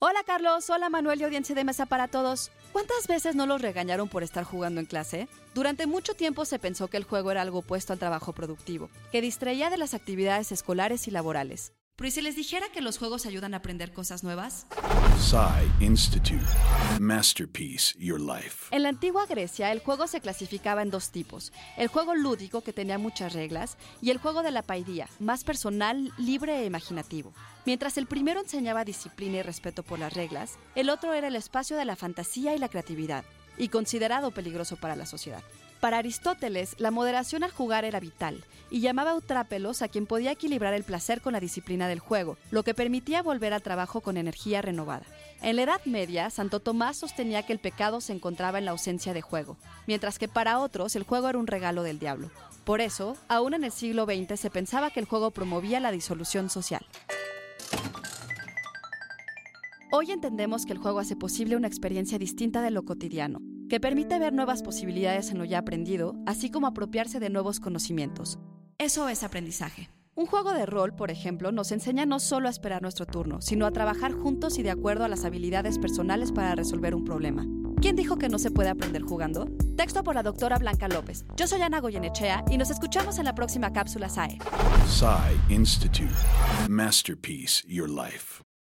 Hola Carlos, hola Manuel y audiencia de mesa para todos. ¿Cuántas veces no los regañaron por estar jugando en clase? Durante mucho tiempo se pensó que el juego era algo opuesto al trabajo productivo, que distraía de las actividades escolares y laborales. Pero ¿y si les dijera que los juegos ayudan a aprender cosas nuevas? Psy Institute. Masterpiece Your Life. En la antigua Grecia, el juego se clasificaba en dos tipos: el juego lúdico, que tenía muchas reglas, y el juego de la paidía, más personal, libre e imaginativo. Mientras el primero enseñaba disciplina y respeto por las reglas, el otro era el espacio de la fantasía y la creatividad, y considerado peligroso para la sociedad. Para Aristóteles, la moderación al jugar era vital, y llamaba utrápelos a quien podía equilibrar el placer con la disciplina del juego, lo que permitía volver al trabajo con energía renovada. En la Edad Media, Santo Tomás sostenía que el pecado se encontraba en la ausencia de juego, mientras que para otros el juego era un regalo del diablo. Por eso, aún en el siglo XX se pensaba que el juego promovía la disolución social. Hoy entendemos que el juego hace posible una experiencia distinta de lo cotidiano, que permite ver nuevas posibilidades en lo ya aprendido, así como apropiarse de nuevos conocimientos. Eso es aprendizaje. Un juego de rol, por ejemplo, nos enseña no solo a esperar nuestro turno, sino a trabajar juntos y de acuerdo a las habilidades personales para resolver un problema. ¿Quién dijo que no se puede aprender jugando? Texto por la doctora Blanca López. Yo soy Ana Goyenechea y nos escuchamos en la próxima cápsula SAE. Psy Institute. Masterpiece Your Life.